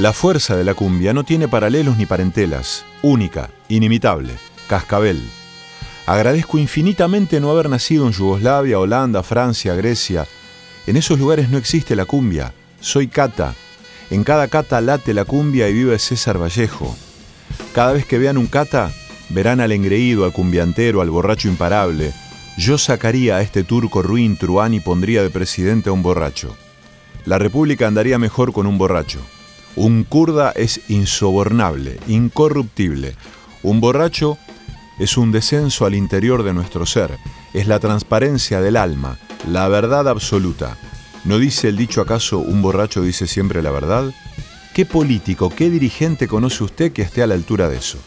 La fuerza de la cumbia no tiene paralelos ni parentelas, única, inimitable, cascabel. Agradezco infinitamente no haber nacido en Yugoslavia, Holanda, Francia, Grecia. En esos lugares no existe la cumbia. Soy cata. En cada cata late la cumbia y vive César Vallejo. Cada vez que vean un cata, verán al engreído, al cumbiantero, al borracho imparable. Yo sacaría a este turco ruin truán y pondría de presidente a un borracho. La república andaría mejor con un borracho. Un kurda es insobornable, incorruptible. Un borracho es un descenso al interior de nuestro ser, es la transparencia del alma, la verdad absoluta. ¿No dice el dicho acaso un borracho dice siempre la verdad? ¿Qué político, qué dirigente conoce usted que esté a la altura de eso?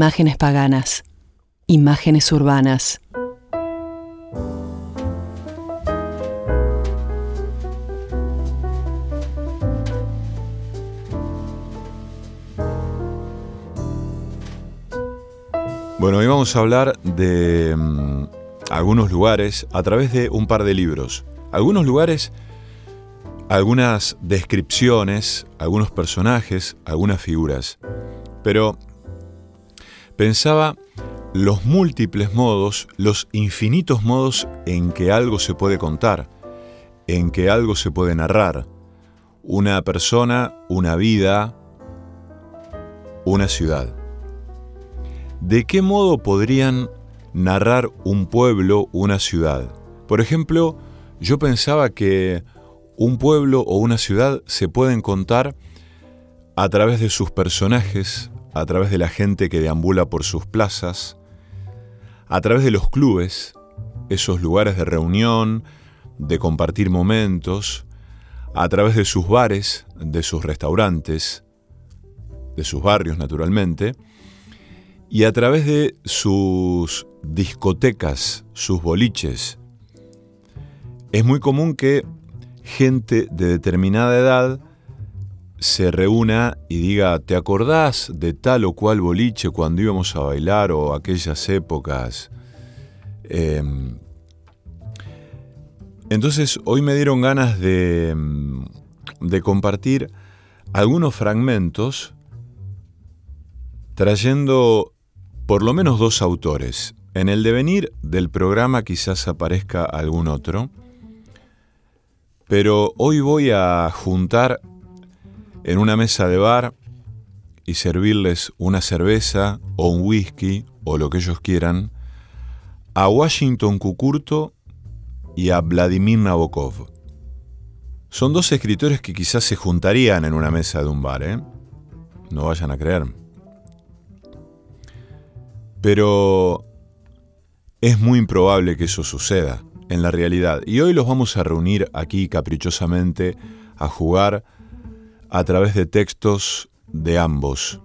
Imágenes paganas. Imágenes urbanas. Bueno, hoy vamos a hablar de mm, algunos lugares a través de un par de libros. Algunos lugares, algunas descripciones, algunos personajes, algunas figuras. Pero pensaba los múltiples modos, los infinitos modos en que algo se puede contar, en que algo se puede narrar. Una persona, una vida, una ciudad. ¿De qué modo podrían narrar un pueblo, una ciudad? Por ejemplo, yo pensaba que un pueblo o una ciudad se pueden contar a través de sus personajes, a través de la gente que deambula por sus plazas, a través de los clubes, esos lugares de reunión, de compartir momentos, a través de sus bares, de sus restaurantes, de sus barrios naturalmente, y a través de sus discotecas, sus boliches. Es muy común que gente de determinada edad se reúna y diga, ¿te acordás de tal o cual boliche cuando íbamos a bailar o aquellas épocas? Em, entonces hoy me dieron ganas de, de compartir algunos fragmentos trayendo por lo menos dos autores. En el devenir del programa quizás aparezca algún otro, pero hoy voy a juntar en una mesa de bar y servirles una cerveza o un whisky o lo que ellos quieran a Washington Cucurto y a Vladimir Nabokov. Son dos escritores que quizás se juntarían en una mesa de un bar, ¿eh? No vayan a creer. Pero es muy improbable que eso suceda en la realidad. Y hoy los vamos a reunir aquí caprichosamente a jugar a través de textos de ambos.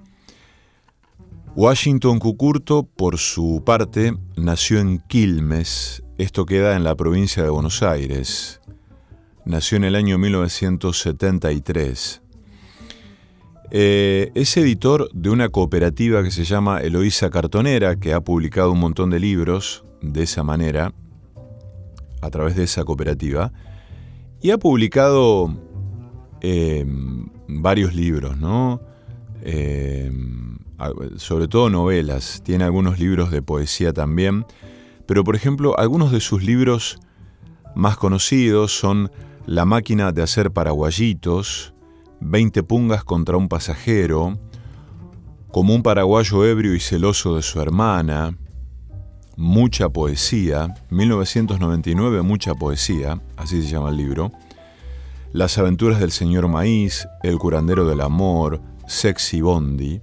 Washington Cucurto, por su parte, nació en Quilmes, esto queda en la provincia de Buenos Aires. Nació en el año 1973. Eh, es editor de una cooperativa que se llama Eloísa Cartonera, que ha publicado un montón de libros de esa manera, a través de esa cooperativa, y ha publicado em, varios libros, ¿no? Em, sobre todo novelas, tiene algunos libros de poesía también, pero por ejemplo, algunos de sus libros más conocidos son La máquina de hacer paraguayitos, 20 pungas contra un pasajero, como un paraguayo ebrio y celoso de su hermana, mucha poesía, 1999 mucha poesía, así se llama el libro, Las aventuras del señor Maíz, El curandero del amor, Sexy Bondi,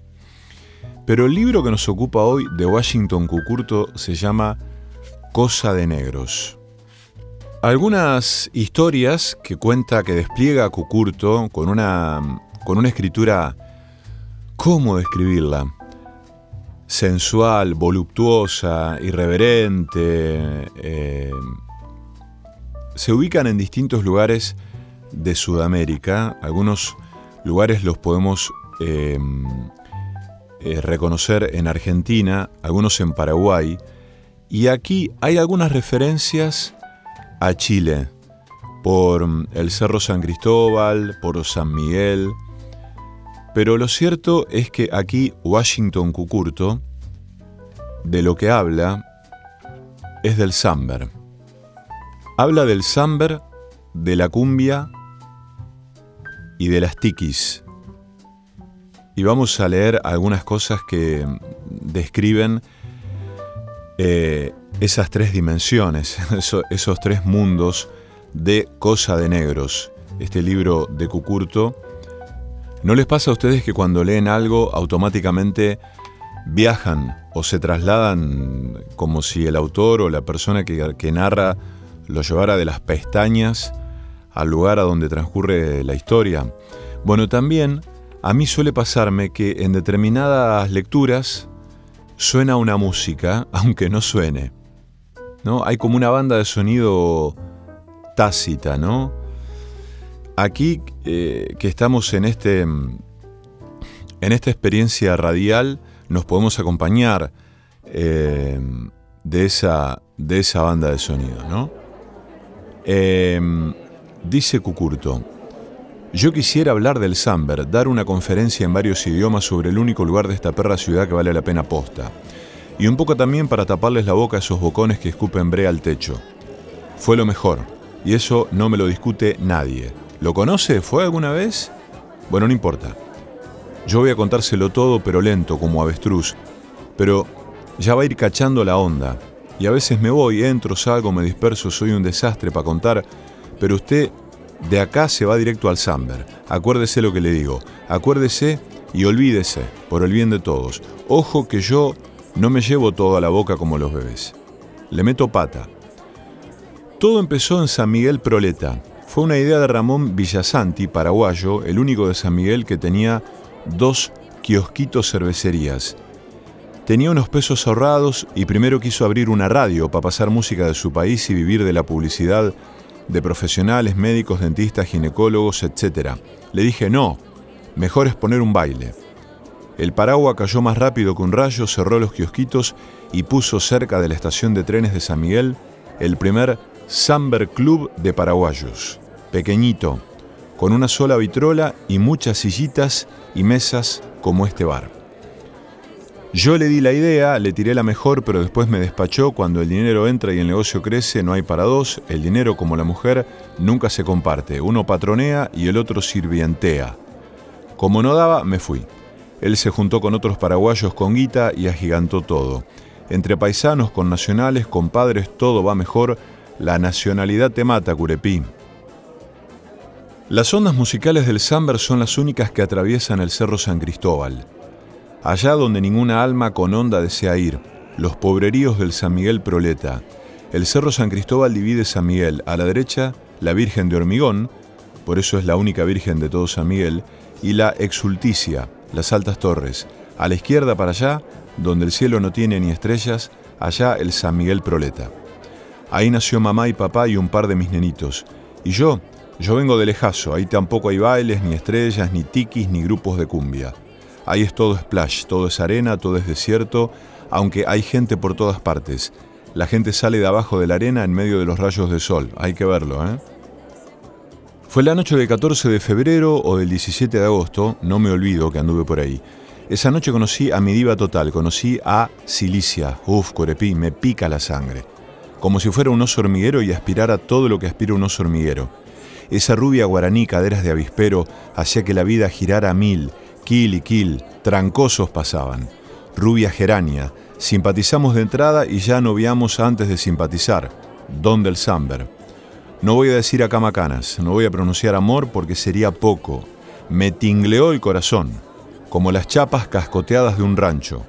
pero el libro que nos ocupa hoy de Washington Cucurto se llama Cosa de Negros. Algunas historias que cuenta, que despliega Cucurto con una, con una escritura, ¿cómo describirla? Sensual, voluptuosa, irreverente. Eh, se ubican en distintos lugares de Sudamérica. Algunos lugares los podemos eh, eh, reconocer en Argentina, algunos en Paraguay. Y aquí hay algunas referencias a Chile, por el Cerro San Cristóbal, por San Miguel. Pero lo cierto es que aquí Washington Cucurto, de lo que habla, es del samber. Habla del samber, de la cumbia y de las tiquis. Y vamos a leer algunas cosas que describen eh, esas tres dimensiones, esos, tres mundos de Cosa de Negros, este libro de Cucurto. ¿No les pasa a ustedes que cuando leen algo automáticamente viajan o se trasladan como si el autor o la persona que, que narra lo llevara de las pestañas al lugar a donde transcurre la historia? Bueno, también a mí suele pasarme que en determinadas lecturas suena una música, aunque no suene. ¿no? Hay como una banda de sonido tácita, ¿no? Aquí eh, que estamos en, este, en esta experiencia radial, nos podemos acompañar eh, de, esa, de esa banda de sonido, ¿no? Eh, dice Cucurto, yo quisiera hablar del Samber, dar una conferencia en varios idiomas sobre el único lugar de esta perra ciudad que vale la pena posta. Y un poco también para taparles la boca a esos bocones que escupen brea al techo. Fue lo mejor, y eso no me lo discute nadie. ¿Lo conoce? ¿Fue alguna vez? Bueno, no importa. Yo voy a contárselo todo, pero lento, como avestruz. Pero ya va a ir cachando la onda. Y a veces me voy, entro, salgo, me disperso, soy un desastre para contar. Pero usted de acá se va directo al Samber. Acuérdese lo que le digo. Acuérdese y olvídese, por el bien de todos. Ojo que yo no me llevo todo a la boca como los bebés. Le meto pata. Todo empezó en San Miguel Proleta. Fue una idea de Ramón Villasanti, paraguayo, el único de San Miguel que tenía dos kiosquitos cervecerías. Tenía unos pesos ahorrados y primero quiso abrir una radio para pasar música de su país y vivir de la publicidad de profesionales, médicos, dentistas, ginecólogos, etc. Le dije no, mejor es poner un baile. El paraguas cayó más rápido que un rayo, cerró los kiosquitos y puso cerca de la estación de trenes de San Miguel el primer Samber Club de paraguayos. Pequeñito, con una sola vitrola y muchas sillitas y mesas como este bar. Yo le di la idea, le tiré la mejor, pero después me despachó, cuando el dinero entra y el negocio crece, no hay para dos, el dinero como la mujer nunca se comparte, uno patronea y el otro sirvientea. Como no daba, me fui. Él se juntó con otros paraguayos con guita y agigantó todo. Entre paisanos, con nacionales, con padres, todo va mejor. La nacionalidad te mata, Curepí. Las ondas musicales del Samber son las únicas que atraviesan el Cerro San Cristóbal. Allá donde ninguna alma con onda desea ir, los pobreríos del San Miguel Proleta. El Cerro San Cristóbal divide San Miguel. A la derecha, la Virgen de Hormigón, por eso es la única Virgen de todo San Miguel, y la Exulticia, las altas torres. A la izquierda para allá, donde el cielo no tiene ni estrellas, allá el San Miguel Proleta. Ahí nació mamá y papá y un par de mis nenitos. Y yo, yo vengo de lejazo, ahí tampoco hay bailes, ni estrellas, ni tiquis, ni grupos de cumbia. Ahí es todo splash, todo es arena, todo es desierto, aunque hay gente por todas partes. La gente sale de abajo de la arena en medio de los rayos de sol, hay que verlo, ¿eh? Fue la noche del 14 de febrero o del 17 de agosto, no me olvido que anduve por ahí. Esa noche conocí a mi diva total, conocí a Silicia. Uf, Corepí, me pica la sangre. Como si fuera un oso hormiguero y aspirara todo lo que aspira un oso hormiguero. Esa rubia guaraní, caderas de avispero, hacía que la vida girara a mil. Kill y kill, trancosos pasaban. Rubia gerania, simpatizamos de entrada y ya noviamos antes de simpatizar. Don del Samber. No voy a decir acá macanas, no voy a pronunciar amor porque sería poco. Me tingleó el corazón, como las chapas cascoteadas de un rancho.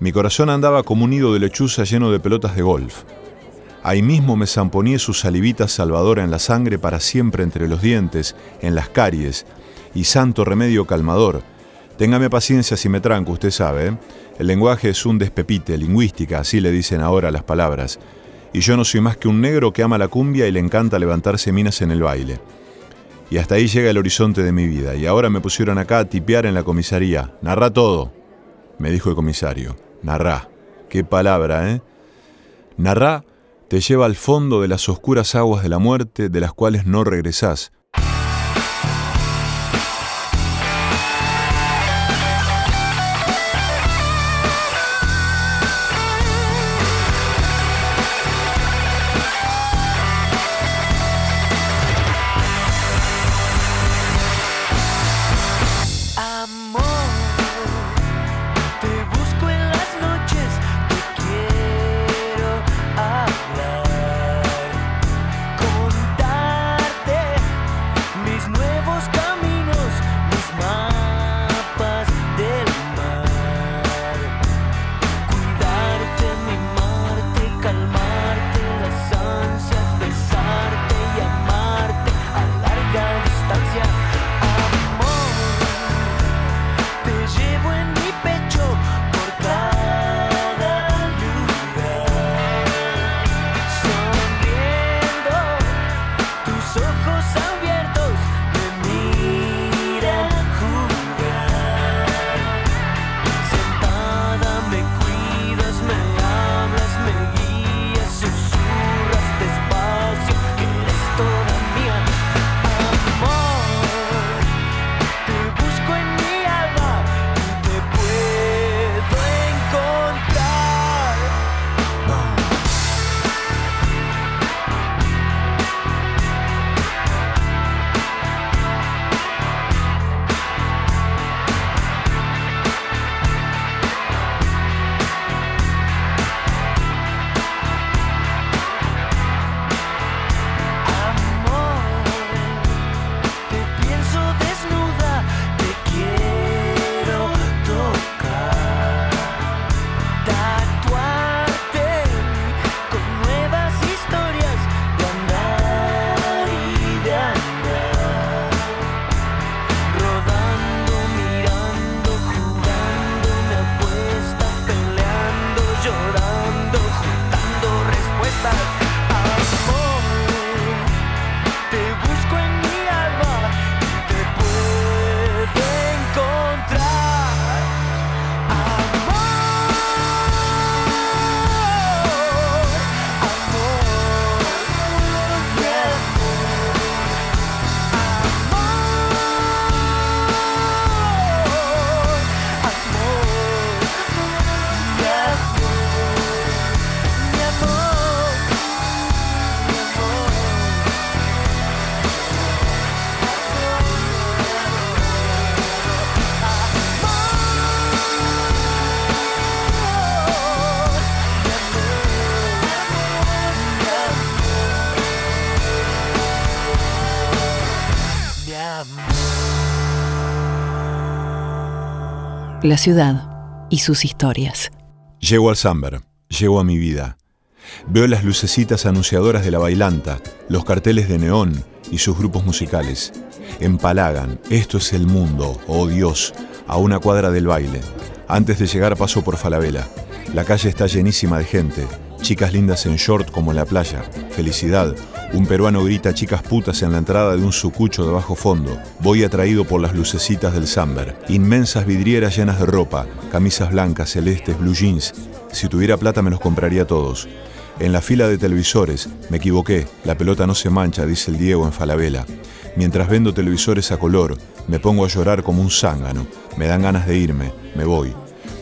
Mi corazón andaba como un nido de lechuza lleno de pelotas de golf. Ahí mismo me zamponí su salivita salvadora en la sangre para siempre entre los dientes, en las caries, y santo remedio calmador. Téngame paciencia si me tranco, usted sabe. ¿eh? El lenguaje es un despepite, lingüística, así le dicen ahora las palabras y yo no soy más que un negro que ama la cumbia y le encanta levantarse minas en el baile. Y hasta ahí llega el horizonte de mi vida, y ahora me pusieron acá a tipear en la comisaría. Narra todo, me dijo el comisario. Narrá. Qué palabra, ¿eh? Narrá te lleva al fondo de las oscuras aguas de la muerte de las cuales no regresás, La ciudad y sus historias. Llego al Samber, llego a mi vida. Veo las lucecitas anunciadoras de la bailanta, los carteles de neón y sus grupos musicales. Empalagan, esto es el mundo, oh Dios, a una cuadra del baile. Antes de llegar paso por Falabella. La calle está llenísima de gente, chicas lindas en short como en la playa. Felicidad, un peruano grita chicas putas en la entrada de un sucucho de bajo fondo. Voy atraído por las lucecitas del Samber. Inmensas vidrieras llenas de ropa, camisas blancas, celestes, blue jeans. Si tuviera plata me los compraría todos. En la fila de televisores, me equivoqué, la pelota no se mancha, dice el Diego en Falabella. Mientras vendo televisores a color, me pongo a llorar como un zángano. Me dan ganas de irme, me voy.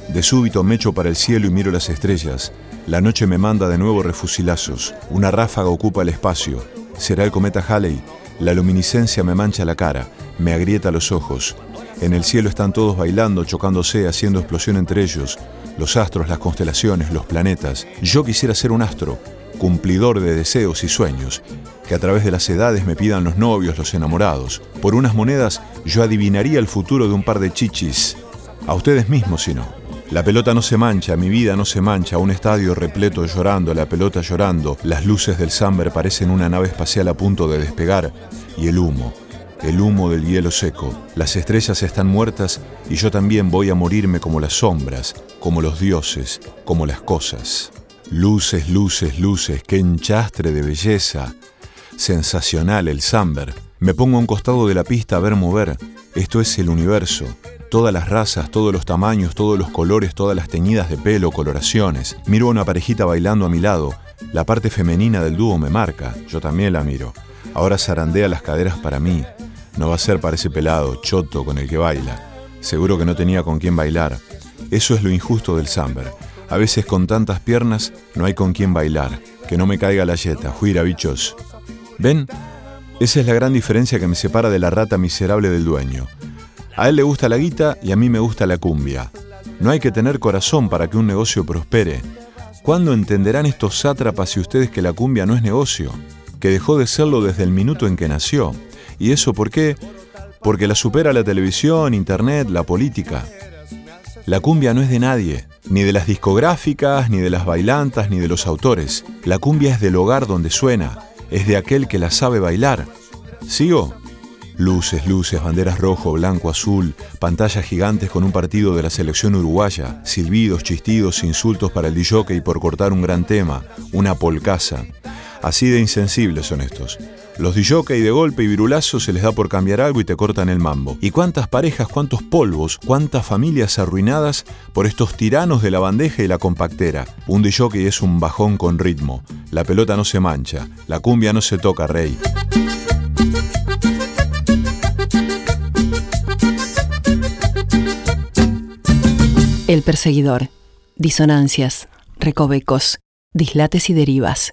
De súbito me echo para el cielo y miro las estrellas. La noche me manda de nuevo refusilazos. Una ráfaga ocupa el espacio. Será el cometa Halley. La luminiscencia me mancha la cara, me agrieta los ojos. En el cielo están todos bailando, chocándose, haciendo explosión entre ellos los astros, las constelaciones, los planetas. Yo quisiera ser un astro, cumplidor de deseos y sueños, que a través de las edades me pidan los novios, los enamorados. Por unas monedas yo adivinaría el futuro de un par de chichis. A ustedes mismos, si no. La pelota no se mancha, mi vida no se mancha, un estadio repleto llorando, la pelota llorando, las luces del Samber parecen una nave espacial a punto de despegar, y el humo, el humo del hielo seco. Las estrellas están muertas y yo también voy a morirme como las sombras, como los dioses, como las cosas. Luces, luces, luces, qué enchastre de belleza. Sensacional el Samber. Me pongo a un costado de la pista a ver mover. Esto es el universo. Todas las razas, todos los tamaños, todos los colores, todas las teñidas de pelo, coloraciones. Miro a una parejita bailando a mi lado. La parte femenina del dúo me marca. Yo también la miro. Ahora zarandea las caderas para mí. No va a ser para ese pelado, choto, con el que baila. Seguro que no tenía con quién bailar. Eso es lo injusto del samber. A veces con tantas piernas no hay con quién bailar. Que no me caiga la yeta, juira bichos. ¿Ven? Esa es la gran diferencia que me separa de la rata miserable del dueño. A él le gusta la guita y a mí me gusta la cumbia. No hay que tener corazón para que un negocio prospere. ¿Cuándo entenderán estos sátrapas y ustedes que la cumbia no es negocio? Que dejó de serlo desde el minuto en que nació. ¿Y eso por qué? Porque la supera la televisión, internet, la política. La cumbia no es de nadie, ni de las discográficas, ni de las bailantas, ni de los autores. La cumbia es del hogar donde suena, es de aquel que la sabe bailar. ¿Sigo? Luces, luces, banderas rojo, blanco, azul, pantallas gigantes con un partido de la selección uruguaya, silbidos, chistidos, insultos para el DJ por cortar un gran tema, una polcasa. Así de insensibles son estos. Los y de golpe y virulazo se les da por cambiar algo y te cortan el mambo. ¿Y cuántas parejas, cuántos polvos, cuántas familias arruinadas por estos tiranos de la bandeja y la compactera? Un DJ es un bajón con ritmo. La pelota no se mancha, la cumbia no se toca, rey. El perseguidor. Disonancias, recovecos, dislates y derivas.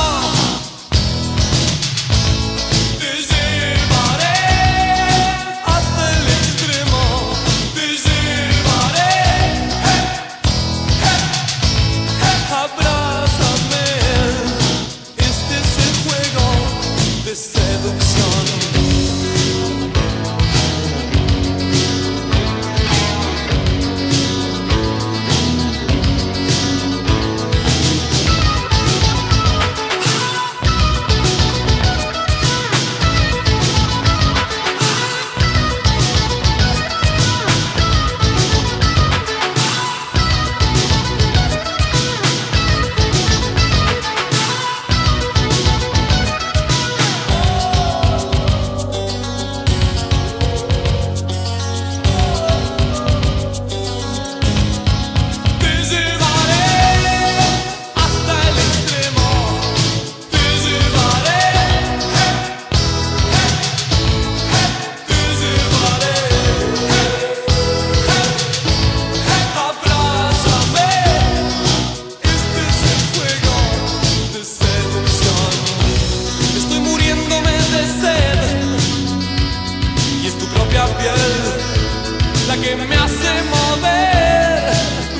la que me hace mover,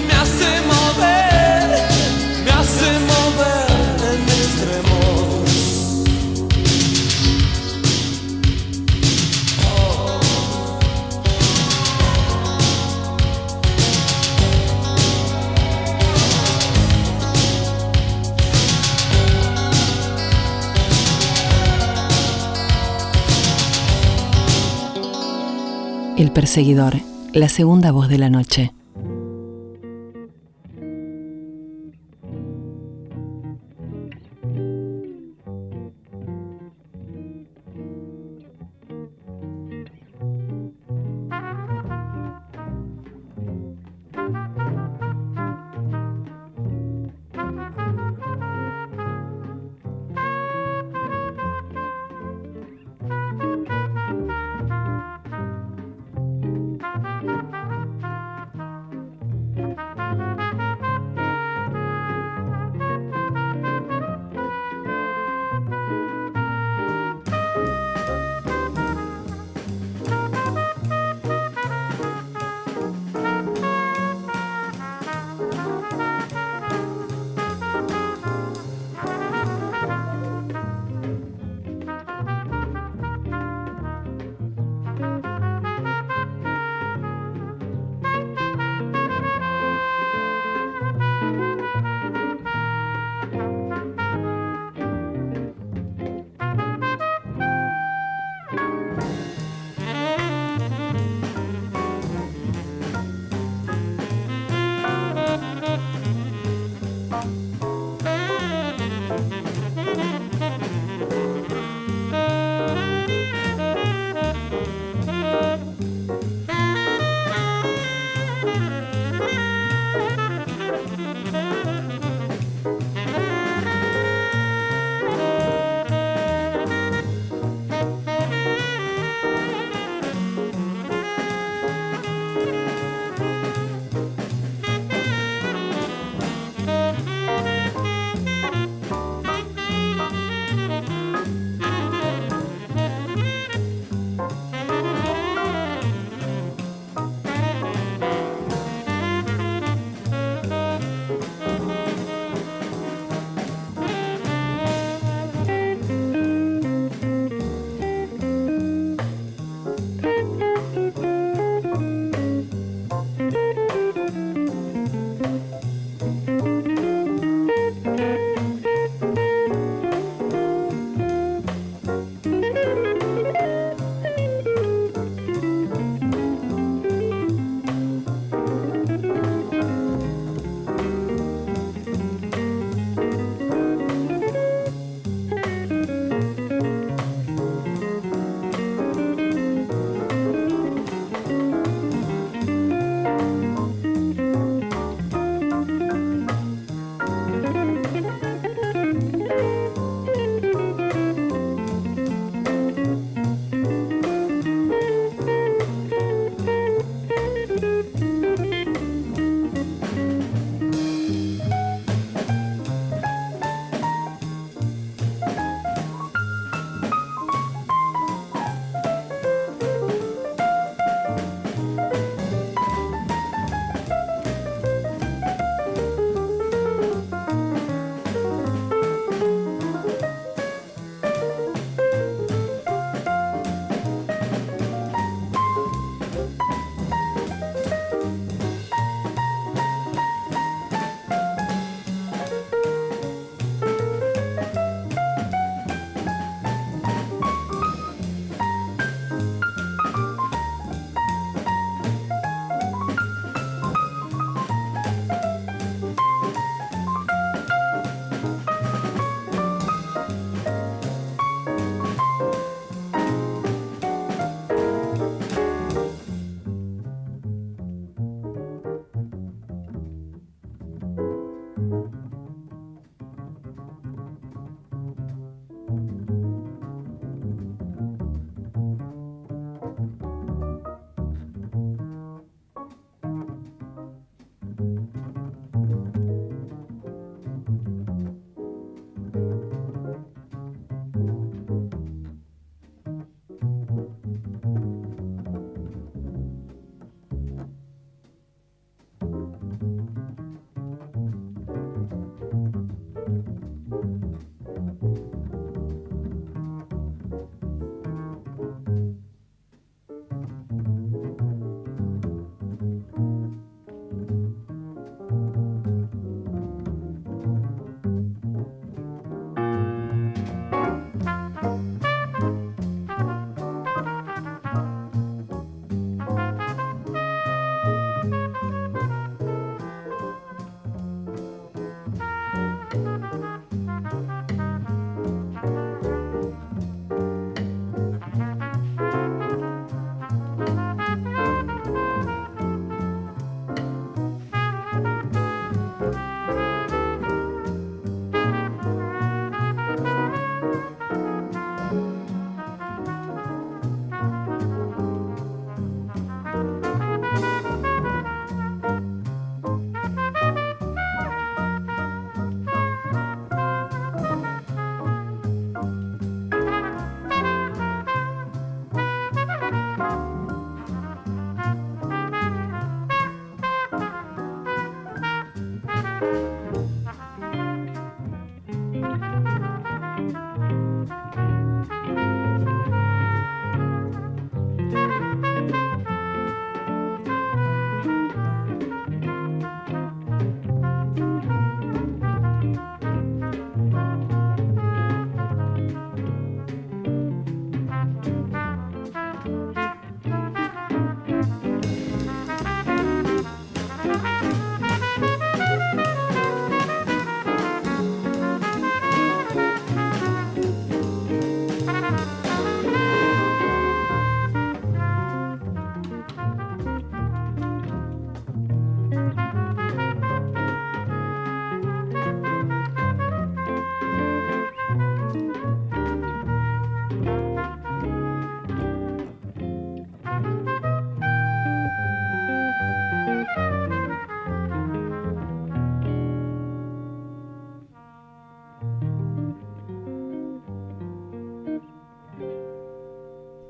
me hace mover, me hace mover en extremos. Oh. El perseguidor la segunda voz de la noche.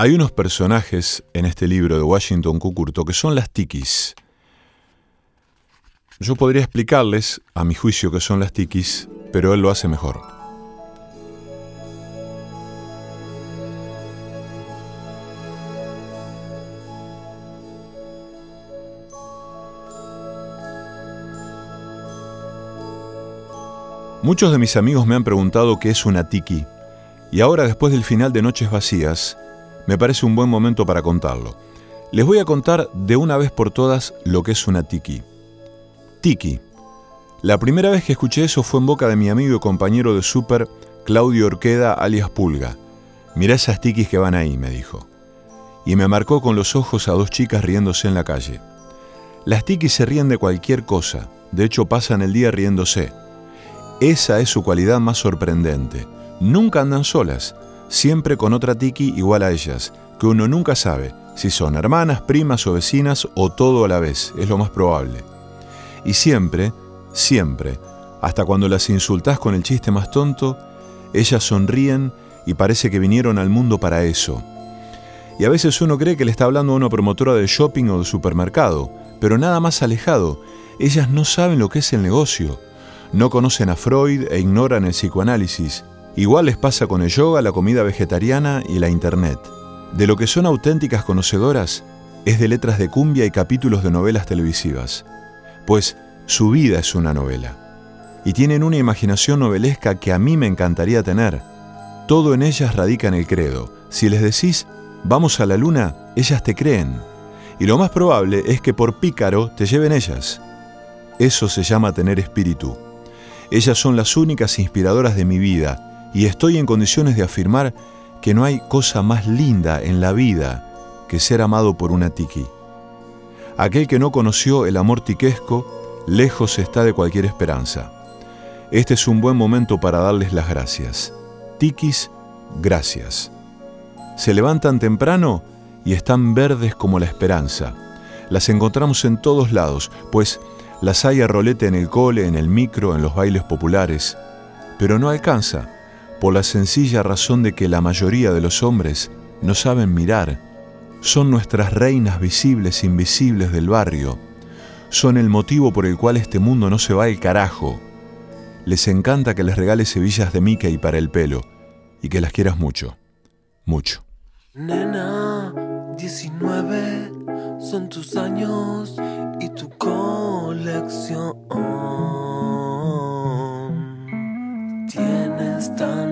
Hay unos personajes en este libro de Washington Cucurto que son las tikis. Yo podría explicarles, a mi juicio, que son las tikis, pero él lo hace mejor. Muchos de mis amigos me han preguntado qué es una tiki, y ahora después del final de Noches Vacías, me parece un buen momento para contarlo. Les voy a contar de una vez por todas lo que es una tiki. Tiki. La primera vez que escuché eso fue en boca de mi amigo y compañero de súper, Claudio Orqueda, alias Pulga. Mirá esas tikis que van ahí, me dijo. Y me marcó con los ojos a dos chicas riéndose en la calle. Las tikis se ríen de cualquier cosa, de hecho pasan el día riéndose. Esa es su cualidad más sorprendente. Nunca andan solas, siempre con otra tiki igual a ellas, que uno nunca sabe si son hermanas, primas o vecinas o todo a la vez, es lo más probable. Y siempre, siempre, hasta cuando las insultás con el chiste más tonto, ellas sonríen y parece que vinieron al mundo para eso. Y a veces uno cree que le está hablando a una promotora de shopping o de supermercado, pero nada más alejado, ellas no saben lo que es el negocio no conocen a Freud e ignoran el psicoanálisis. Igual les pasa con el yoga, la comida vegetariana y la internet. De lo que son auténticas conocedoras es de letras de cumbia y capítulos de novelas televisivas, pues su vida es una novela. Y tienen una imaginación novelesca que a mí me encantaría tener. Todo en ellas radica en el credo. Si les decís, vamos a la luna, ellas te creen. Y lo más probable es que por pícaro te lleven ellas. Eso se llama tener espíritu. Ellas son las únicas inspiradoras de mi vida y estoy en condiciones de afirmar que no hay cosa más linda en la vida que ser amado por una tiki. Aquel que no conoció el amor tiquesco, lejos está de cualquier esperanza. Este es un buen momento para darles las gracias. Tikis, gracias. Se levantan temprano y están verdes como la esperanza. Las encontramos en todos lados, pues las hay a rolete en el cole, en el micro, en los bailes populares, pero no alcanza, por la sencilla razón de que la mayoría de los hombres no saben mirar. Son nuestras reinas visibles e invisibles del barrio. Son el motivo por el cual este mundo no se va al carajo. Les encanta que les regales hebillas de Mickey para el pelo y que las quieras mucho, mucho. Nena, 19 son tus años y tu colección. Tienes tantos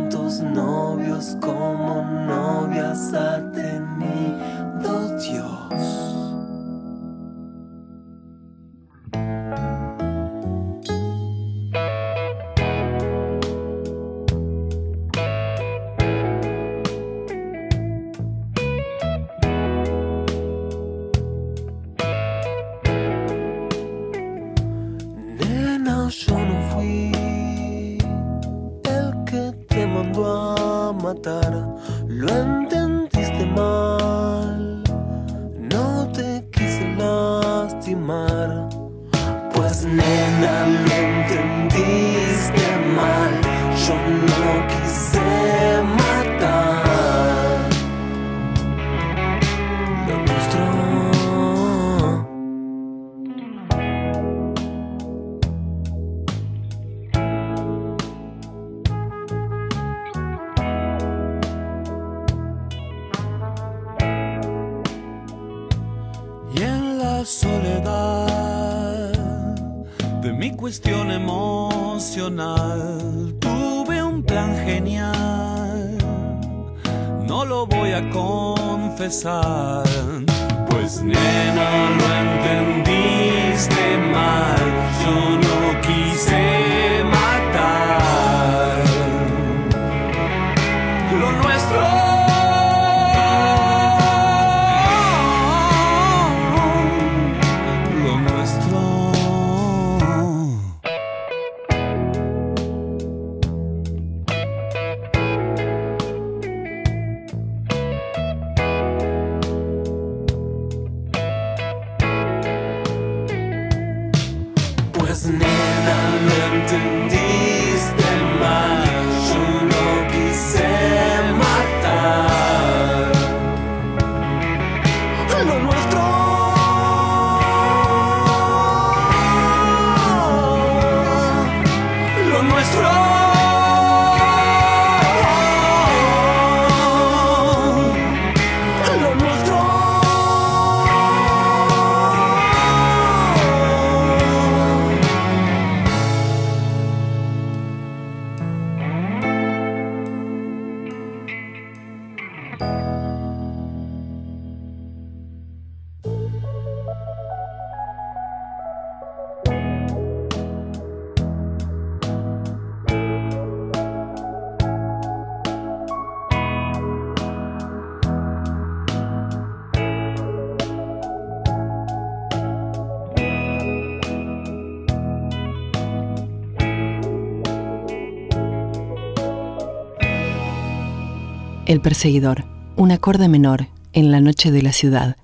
El perseguidor, un acorde menor en la noche de la ciudad.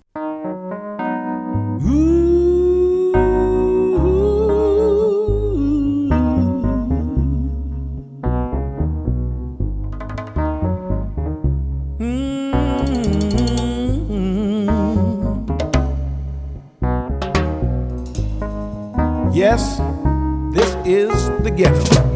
Yes, this is the ghetto.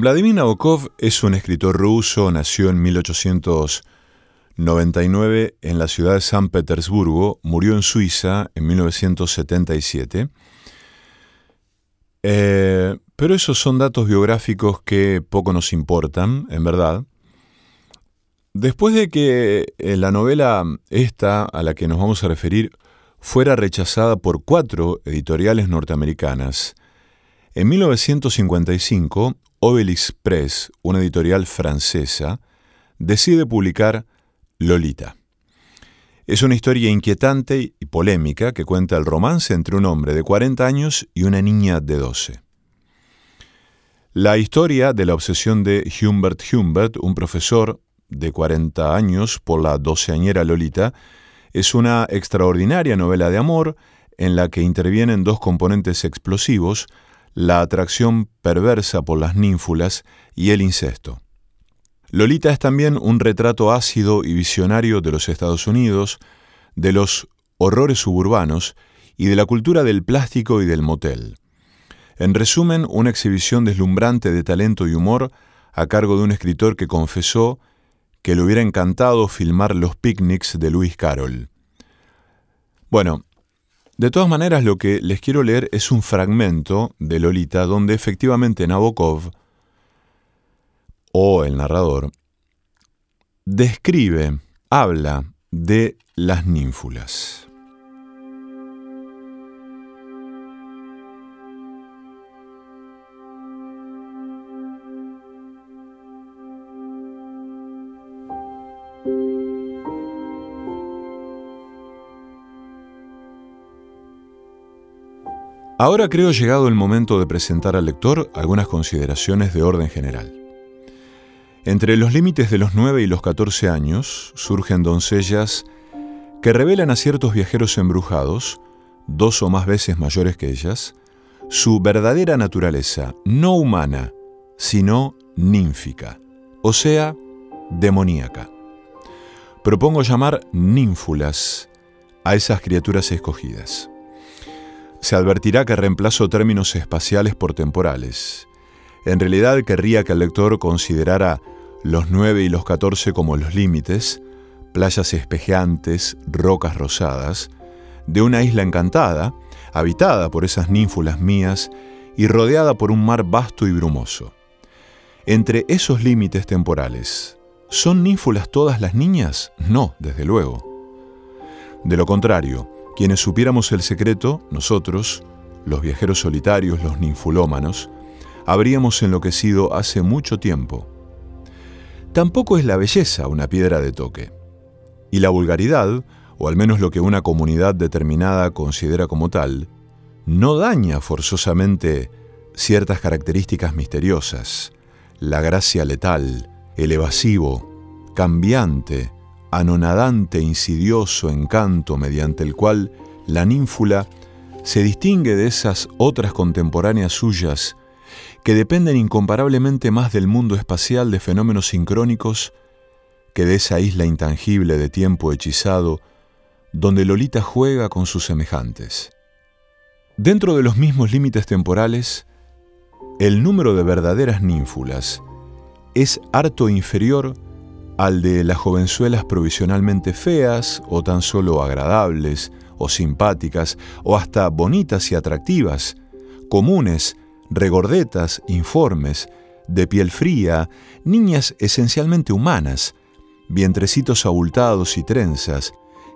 Vladimir Nabokov es un escritor ruso, nació en 1899 en la ciudad de San Petersburgo, murió en Suiza en 1977. Eh, pero esos son datos biográficos que poco nos importan, en verdad. Después de que eh, la novela esta a la que nos vamos a referir fuera rechazada por cuatro editoriales norteamericanas, en 1955 Obelix Press, una editorial francesa, decide publicar Lolita. Es una historia inquietante y polémica que cuenta el romance entre un hombre de 40 años y una niña de 12. La historia de la obsesión de Humbert Humbert, un profesor de 40 años por la doceañera Lolita, es una extraordinaria novela de amor en la que intervienen dos componentes explosivos la atracción perversa por las ninfulas y el incesto. Lolita es también un retrato ácido y visionario de los Estados Unidos, de los horrores suburbanos y de la cultura del plástico y del motel. En resumen, una exhibición deslumbrante de talento y humor a cargo de un escritor que confesó que le hubiera encantado filmar los picnics de Lewis Carroll. Bueno, de todas maneras, lo que les quiero leer es un fragmento de Lolita donde efectivamente Nabokov, o el narrador, describe, habla de las ninfulas. Ahora creo llegado el momento de presentar al lector algunas consideraciones de orden general. Entre los límites de los 9 y los 14 años surgen doncellas que revelan a ciertos viajeros embrujados, dos o más veces mayores que ellas, su verdadera naturaleza, no humana, sino ninfica, o sea, demoníaca. Propongo llamar ninfulas a esas criaturas escogidas. Se advertirá que reemplazo términos espaciales por temporales. En realidad querría que el lector considerara los 9 y los 14 como los límites, playas espejeantes, rocas rosadas, de una isla encantada, habitada por esas ninfulas mías y rodeada por un mar vasto y brumoso. Entre esos límites temporales, ¿son ninfulas todas las niñas? No, desde luego. De lo contrario, quienes supiéramos el secreto, nosotros, los viajeros solitarios, los ninfulómanos, habríamos enloquecido hace mucho tiempo. Tampoco es la belleza una piedra de toque. Y la vulgaridad, o al menos lo que una comunidad determinada considera como tal, no daña forzosamente ciertas características misteriosas, la gracia letal, el evasivo, cambiante, anonadante, insidioso encanto mediante el cual la ninfula se distingue de esas otras contemporáneas suyas que dependen incomparablemente más del mundo espacial de fenómenos sincrónicos que de esa isla intangible de tiempo hechizado donde Lolita juega con sus semejantes. Dentro de los mismos límites temporales, el número de verdaderas ninfulas es harto inferior al de las jovenzuelas provisionalmente feas o tan solo agradables o simpáticas o hasta bonitas y atractivas, comunes, regordetas, informes, de piel fría, niñas esencialmente humanas, vientrecitos abultados y trenzas,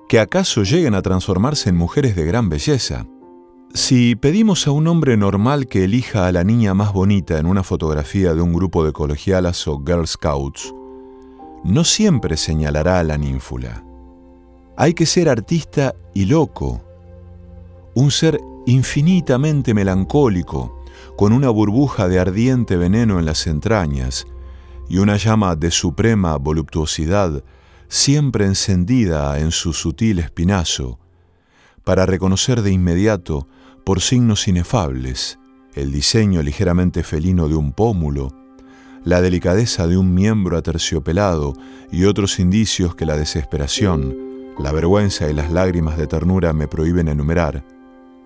que acaso lleguen a transformarse en mujeres de gran belleza. Si pedimos a un hombre normal que elija a la niña más bonita en una fotografía de un grupo de colegialas o Girl Scouts, no siempre señalará a la ninfula. Hay que ser artista y loco, un ser infinitamente melancólico, con una burbuja de ardiente veneno en las entrañas y una llama de suprema voluptuosidad siempre encendida en su sutil espinazo, para reconocer de inmediato, por signos inefables, el diseño ligeramente felino de un pómulo, la delicadeza de un miembro aterciopelado y otros indicios que la desesperación, la vergüenza y las lágrimas de ternura me prohíben enumerar,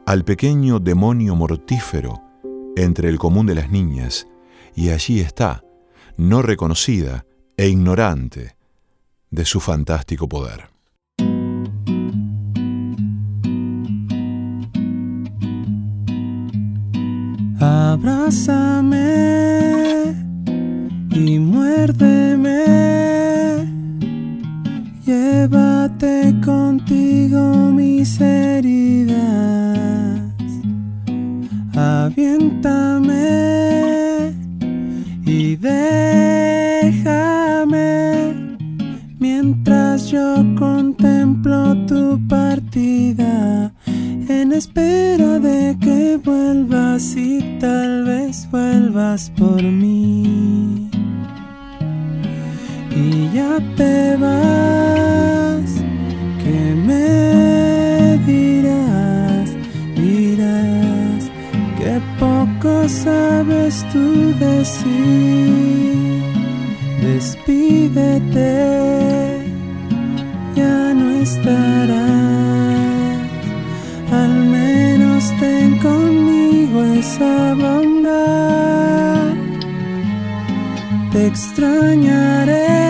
al pequeño demonio mortífero entre el común de las niñas y allí está, no reconocida e ignorante de su fantástico poder. Abrázame y muérdeme. Llévate contigo mis heridas. Aviéntame y déjame mientras yo contemplo tu partida en espera de que vuelvas y tal vez vuelvas por mí. Y ya te vas, que me dirás, dirás que poco sabes tú decir. Despídete, ya no estarás al menos ten conmigo esa bondad. Te extrañaré,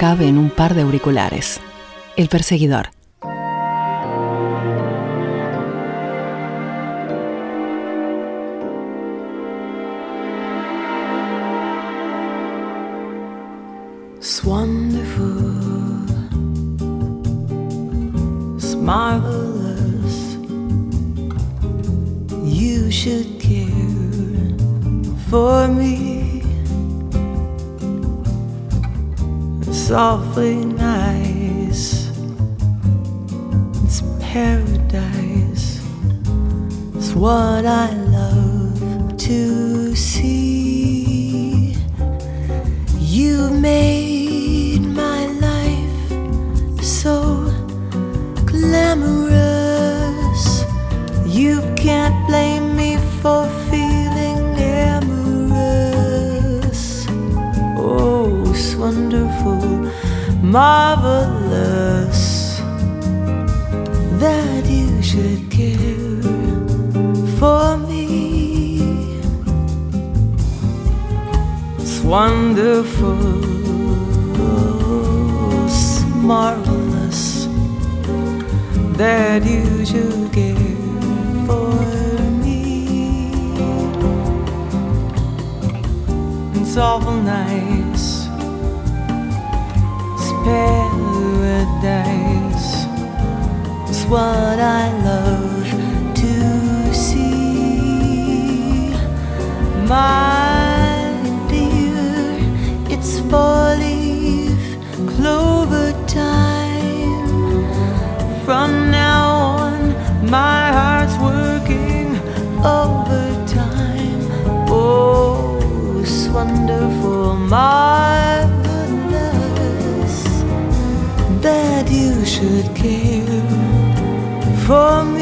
cabe en un par de auriculares. El perseguidor. Should care for me. It's wonderful, it's marvelous that you should care for me. It's awful nice, it's paradise. What I love to see. My dear, it's four leaf clover time. From now on, my heart's working overtime. Oh, it's wonderful, marvelous that you should care 说。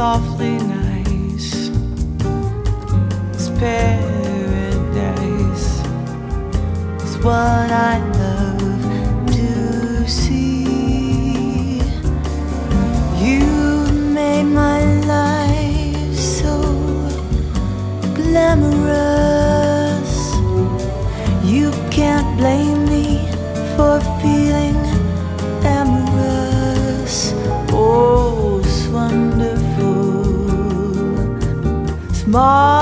Softly nice, it's paradise. It's what I Oh,